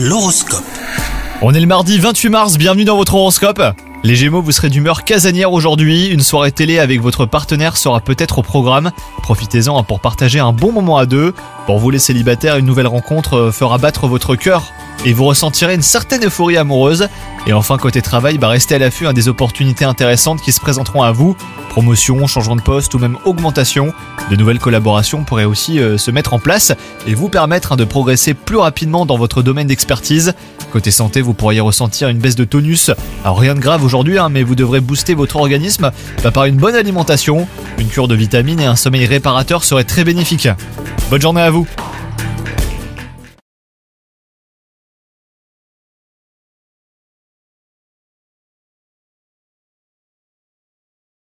L'horoscope. On est le mardi 28 mars, bienvenue dans votre horoscope. Les Gémeaux, vous serez d'humeur casanière aujourd'hui. Une soirée télé avec votre partenaire sera peut-être au programme. Profitez-en hein, pour partager un bon moment à deux. Pour vous les célibataires, une nouvelle rencontre euh, fera battre votre cœur et vous ressentirez une certaine euphorie amoureuse. Et enfin, côté travail, bah restez à l'affût hein, des opportunités intéressantes qui se présenteront à vous. Promotion, changement de poste ou même augmentation. De nouvelles collaborations pourraient aussi euh, se mettre en place et vous permettre hein, de progresser plus rapidement dans votre domaine d'expertise. Côté santé, vous pourriez ressentir une baisse de tonus. Alors rien de grave aujourd'hui, hein, mais vous devrez booster votre organisme bah, par une bonne alimentation. Une cure de vitamines et un sommeil réparateur seraient très bénéfiques. Bonne journée à vous